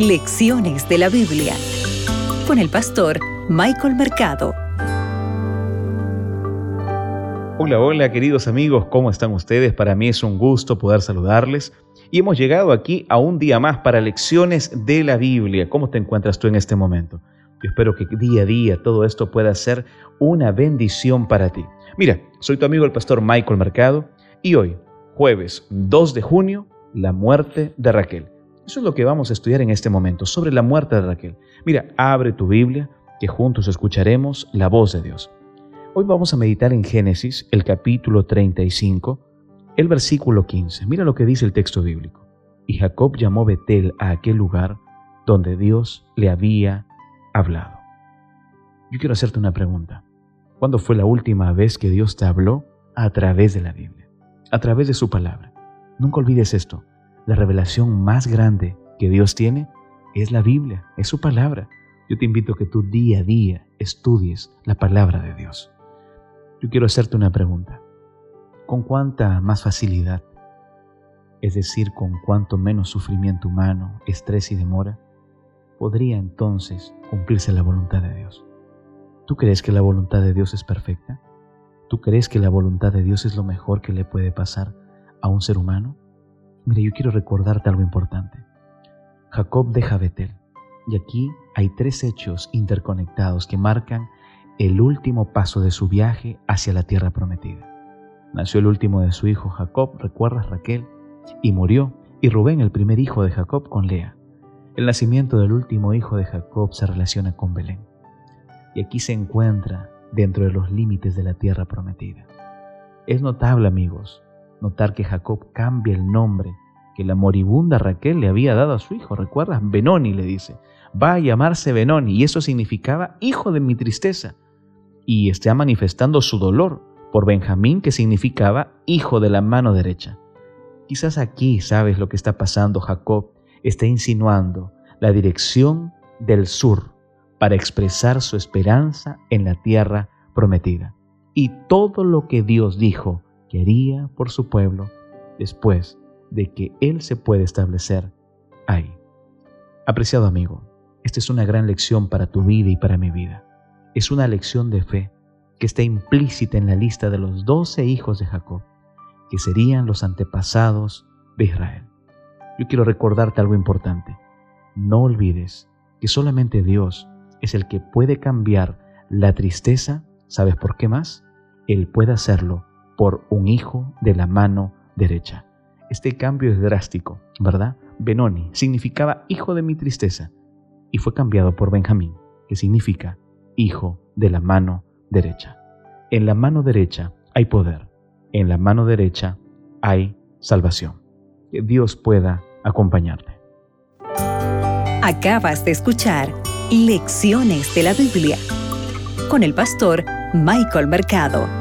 Lecciones de la Biblia con el pastor Michael Mercado. Hola, hola queridos amigos, ¿cómo están ustedes? Para mí es un gusto poder saludarles y hemos llegado aquí a un día más para lecciones de la Biblia. ¿Cómo te encuentras tú en este momento? Yo espero que día a día todo esto pueda ser una bendición para ti. Mira, soy tu amigo el pastor Michael Mercado y hoy, jueves 2 de junio, la muerte de Raquel. Eso es lo que vamos a estudiar en este momento, sobre la muerte de Raquel. Mira, abre tu Biblia, que juntos escucharemos la voz de Dios. Hoy vamos a meditar en Génesis, el capítulo 35, el versículo 15. Mira lo que dice el texto bíblico. Y Jacob llamó Betel a aquel lugar donde Dios le había hablado. Yo quiero hacerte una pregunta. ¿Cuándo fue la última vez que Dios te habló a través de la Biblia? A través de su palabra. Nunca olvides esto. La revelación más grande que Dios tiene es la Biblia, es su palabra. Yo te invito a que tú día a día estudies la palabra de Dios. Yo quiero hacerte una pregunta. ¿Con cuánta más facilidad, es decir, con cuánto menos sufrimiento humano, estrés y demora, podría entonces cumplirse la voluntad de Dios? ¿Tú crees que la voluntad de Dios es perfecta? ¿Tú crees que la voluntad de Dios es lo mejor que le puede pasar a un ser humano? Mire, yo quiero recordarte algo importante. Jacob deja Betel. Y aquí hay tres hechos interconectados que marcan el último paso de su viaje hacia la tierra prometida. Nació el último de su hijo Jacob, recuerdas Raquel, y murió, y Rubén, el primer hijo de Jacob, con Lea. El nacimiento del último hijo de Jacob se relaciona con Belén. Y aquí se encuentra dentro de los límites de la tierra prometida. Es notable, amigos, notar que Jacob cambia el nombre que la moribunda Raquel le había dado a su hijo. ¿Recuerdas? Benoni le dice. Va a llamarse Benoni y eso significaba hijo de mi tristeza. Y está manifestando su dolor por Benjamín que significaba hijo de la mano derecha. Quizás aquí sabes lo que está pasando. Jacob está insinuando la dirección del sur para expresar su esperanza en la tierra prometida. Y todo lo que Dios dijo quería por su pueblo después de que Él se puede establecer ahí. Apreciado amigo, esta es una gran lección para tu vida y para mi vida. Es una lección de fe que está implícita en la lista de los doce hijos de Jacob, que serían los antepasados de Israel. Yo quiero recordarte algo importante. No olvides que solamente Dios es el que puede cambiar la tristeza. ¿Sabes por qué más? Él puede hacerlo por un hijo de la mano derecha. Este cambio es drástico, ¿verdad? Benoni significaba hijo de mi tristeza y fue cambiado por Benjamín, que significa hijo de la mano derecha. En la mano derecha hay poder, en la mano derecha hay salvación. Que Dios pueda acompañarte. Acabas de escuchar Lecciones de la Biblia con el pastor Michael Mercado.